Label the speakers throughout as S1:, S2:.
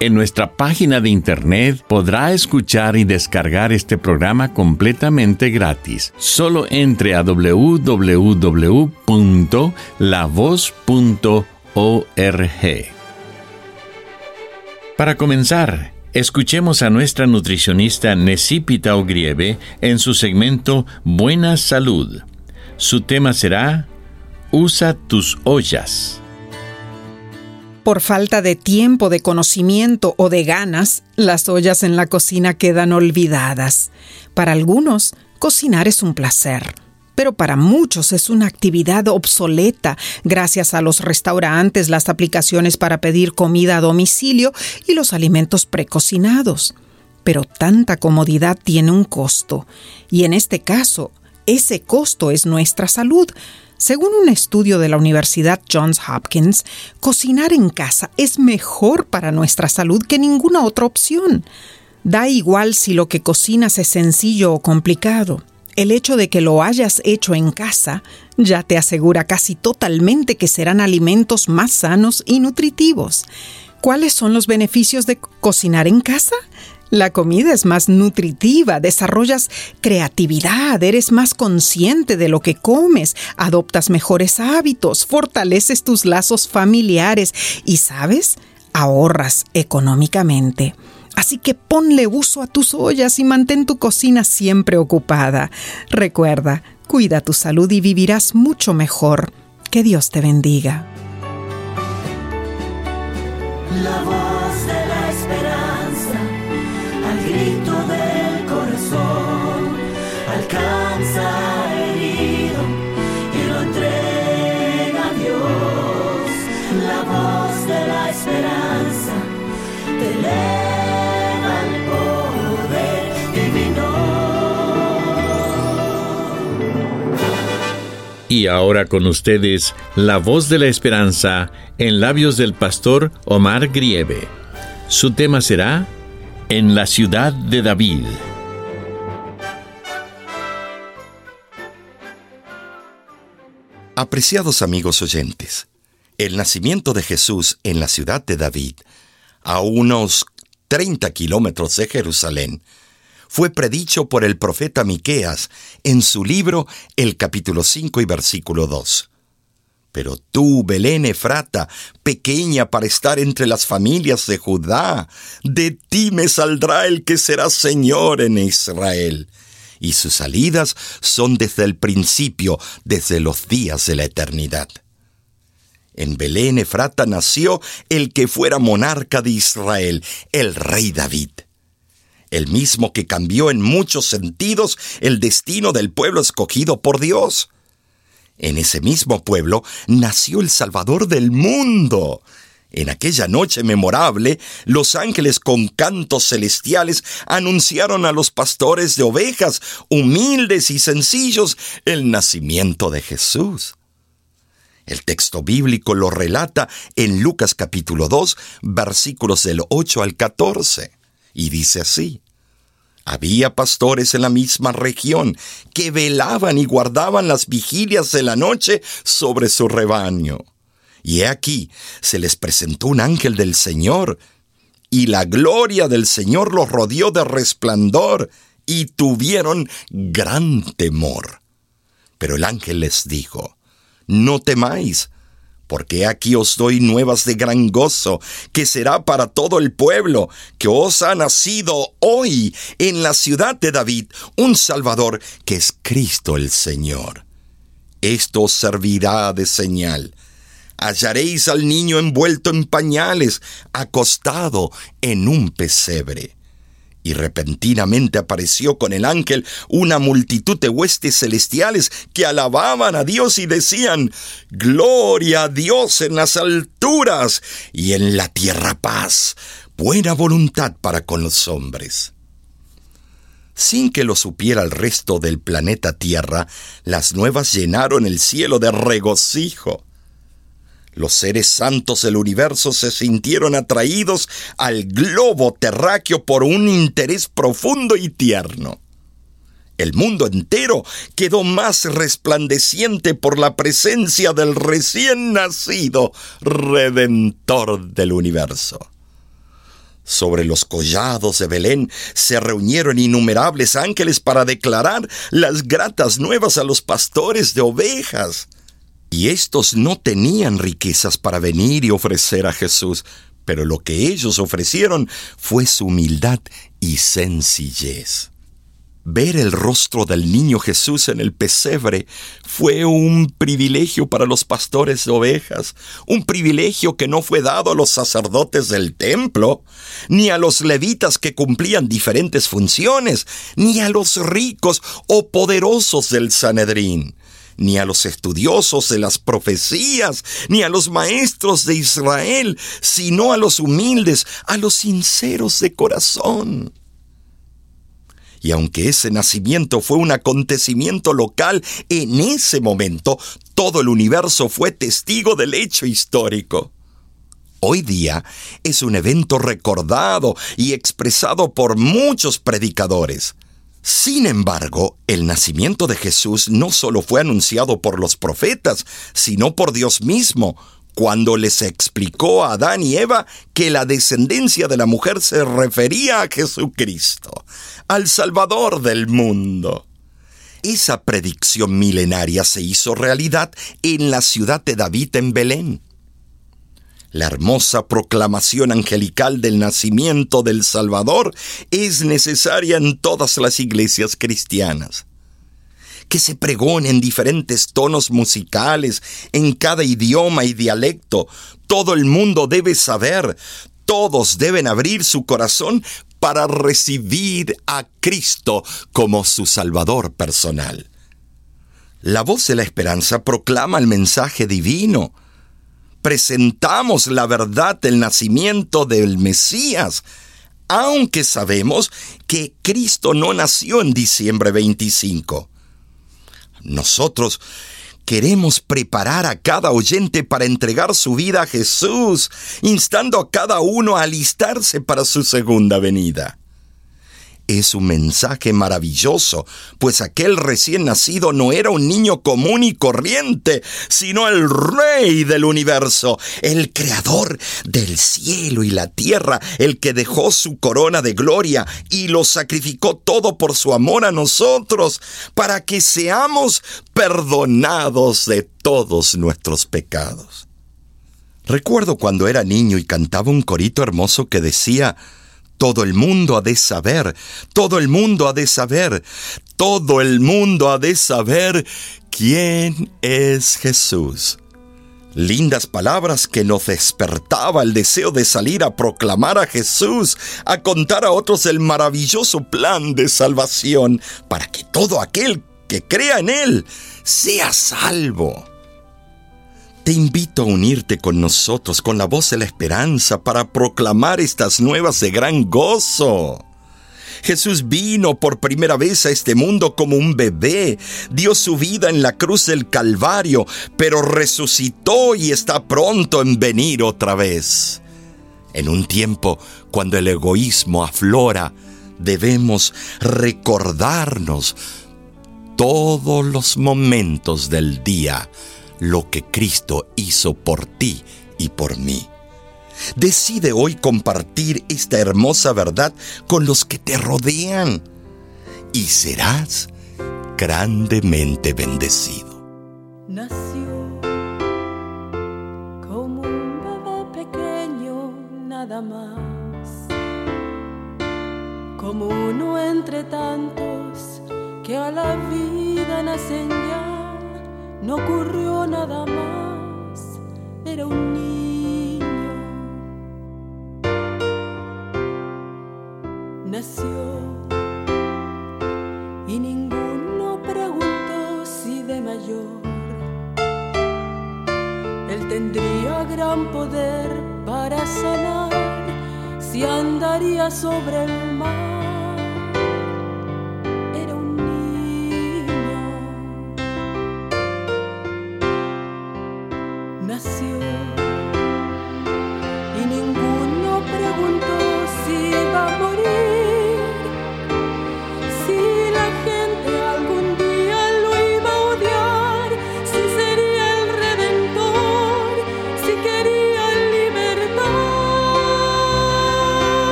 S1: En nuestra página de internet podrá escuchar y descargar este programa completamente gratis. Solo entre a www.lavoz.org. Para comenzar, escuchemos a nuestra nutricionista Necipita Ogrieve en su segmento Buena Salud. Su tema será Usa tus ollas.
S2: Por falta de tiempo, de conocimiento o de ganas, las ollas en la cocina quedan olvidadas. Para algunos, cocinar es un placer pero para muchos es una actividad obsoleta gracias a los restaurantes, las aplicaciones para pedir comida a domicilio y los alimentos precocinados. Pero tanta comodidad tiene un costo, y en este caso, ese costo es nuestra salud, según un estudio de la Universidad Johns Hopkins, cocinar en casa es mejor para nuestra salud que ninguna otra opción. Da igual si lo que cocinas es sencillo o complicado. El hecho de que lo hayas hecho en casa ya te asegura casi totalmente que serán alimentos más sanos y nutritivos. ¿Cuáles son los beneficios de cocinar en casa? La comida es más nutritiva, desarrollas creatividad, eres más consciente de lo que comes, adoptas mejores hábitos, fortaleces tus lazos familiares y, ¿sabes? Ahorras económicamente. Así que ponle uso a tus ollas y mantén tu cocina siempre ocupada. Recuerda, cuida tu salud y vivirás mucho mejor. Que Dios te bendiga.
S1: Y ahora con ustedes, la voz de la esperanza en labios del pastor Omar Grieve. Su tema será En la ciudad de David.
S3: Apreciados amigos oyentes, el nacimiento de Jesús en la ciudad de David, a unos 30 kilómetros de Jerusalén, fue predicho por el profeta Miqueas en su libro el capítulo 5 y versículo 2. Pero tú, Belén Efrata, pequeña para estar entre las familias de Judá, de ti me saldrá el que será Señor en Israel. Y sus salidas son desde el principio, desde los días de la eternidad. En Belén Efrata nació el que fuera monarca de Israel, el rey David el mismo que cambió en muchos sentidos el destino del pueblo escogido por Dios. En ese mismo pueblo nació el Salvador del mundo. En aquella noche memorable, los ángeles con cantos celestiales anunciaron a los pastores de ovejas, humildes y sencillos, el nacimiento de Jesús. El texto bíblico lo relata en Lucas capítulo 2, versículos del 8 al 14 y dice así. Había pastores en la misma región que velaban y guardaban las vigilias de la noche sobre su rebaño. Y he aquí, se les presentó un ángel del Señor, y la gloria del Señor los rodeó de resplandor, y tuvieron gran temor. Pero el ángel les dijo, No temáis, porque aquí os doy nuevas de gran gozo, que será para todo el pueblo, que os ha nacido hoy en la ciudad de David un Salvador, que es Cristo el Señor. Esto os servirá de señal. Hallaréis al niño envuelto en pañales, acostado en un pesebre. Y repentinamente apareció con el ángel una multitud de huestes celestiales que alababan a Dios y decían, Gloria a Dios en las alturas y en la tierra paz, buena voluntad para con los hombres. Sin que lo supiera el resto del planeta Tierra, las nuevas llenaron el cielo de regocijo. Los seres santos del universo se sintieron atraídos al globo terráqueo por un interés profundo y tierno. El mundo entero quedó más resplandeciente por la presencia del recién nacido Redentor del universo. Sobre los collados de Belén se reunieron innumerables ángeles para declarar las gratas nuevas a los pastores de ovejas. Y estos no tenían riquezas para venir y ofrecer a Jesús, pero lo que ellos ofrecieron fue su humildad y sencillez. Ver el rostro del niño Jesús en el pesebre fue un privilegio para los pastores de ovejas, un privilegio que no fue dado a los sacerdotes del templo, ni a los levitas que cumplían diferentes funciones, ni a los ricos o poderosos del Sanedrín ni a los estudiosos de las profecías, ni a los maestros de Israel, sino a los humildes, a los sinceros de corazón. Y aunque ese nacimiento fue un acontecimiento local, en ese momento todo el universo fue testigo del hecho histórico. Hoy día es un evento recordado y expresado por muchos predicadores. Sin embargo, el nacimiento de Jesús no solo fue anunciado por los profetas, sino por Dios mismo, cuando les explicó a Adán y Eva que la descendencia de la mujer se refería a Jesucristo, al Salvador del mundo. Esa predicción milenaria se hizo realidad en la ciudad de David en Belén. La hermosa proclamación angelical del nacimiento del Salvador es necesaria en todas las iglesias cristianas. Que se pregone en diferentes tonos musicales, en cada idioma y dialecto. Todo el mundo debe saber, todos deben abrir su corazón para recibir a Cristo como su Salvador personal. La voz de la esperanza proclama el mensaje divino presentamos la verdad del nacimiento del Mesías, aunque sabemos que Cristo no nació en diciembre 25. Nosotros queremos preparar a cada oyente para entregar su vida a Jesús, instando a cada uno a alistarse para su segunda venida. Es un mensaje maravilloso, pues aquel recién nacido no era un niño común y corriente, sino el rey del universo, el creador del cielo y la tierra, el que dejó su corona de gloria y lo sacrificó todo por su amor a nosotros, para que seamos perdonados de todos nuestros pecados. Recuerdo cuando era niño y cantaba un corito hermoso que decía, todo el mundo ha de saber, todo el mundo ha de saber, todo el mundo ha de saber quién es Jesús. Lindas palabras que nos despertaba el deseo de salir a proclamar a Jesús, a contar a otros el maravilloso plan de salvación, para que todo aquel que crea en Él sea salvo. Te invito a unirte con nosotros con la voz de la esperanza para proclamar estas nuevas de gran gozo. Jesús vino por primera vez a este mundo como un bebé, dio su vida en la cruz del Calvario, pero resucitó y está pronto en venir otra vez. En un tiempo cuando el egoísmo aflora, debemos recordarnos todos los momentos del día lo que Cristo hizo por ti y por mí. Decide hoy compartir esta hermosa verdad con los que te rodean y serás grandemente bendecido.
S4: Nació como un bebé pequeño nada más, como uno entre tantos que a la vida nacen no ocurrió nada más, era un niño. Nació. Y ninguno preguntó si de mayor él tendría gran poder para sanar. Si andaría sobre el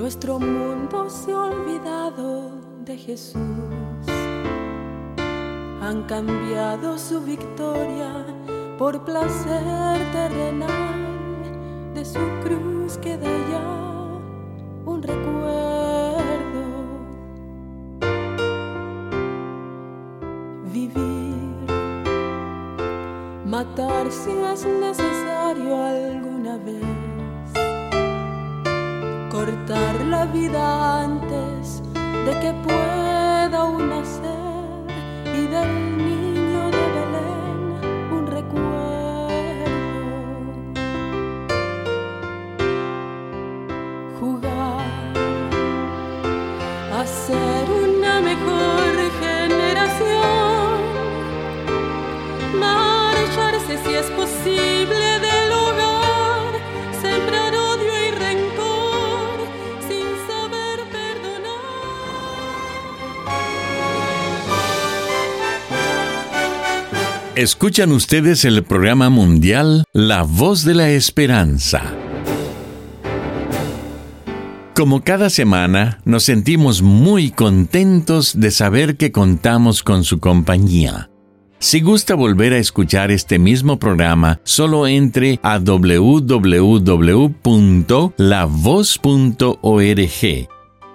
S4: nuestro mundo se ha olvidado de Jesús. Han cambiado su victoria por placer terrenal. De su cruz queda ya un recuerdo. Vivir matar si es necesario alguna vez, cortar la vida antes de que pueda aún nacer y del
S1: Escuchan ustedes el programa mundial La Voz de la Esperanza. Como cada semana, nos sentimos muy contentos de saber que contamos con su compañía. Si gusta volver a escuchar este mismo programa, solo entre a www.lavoz.org.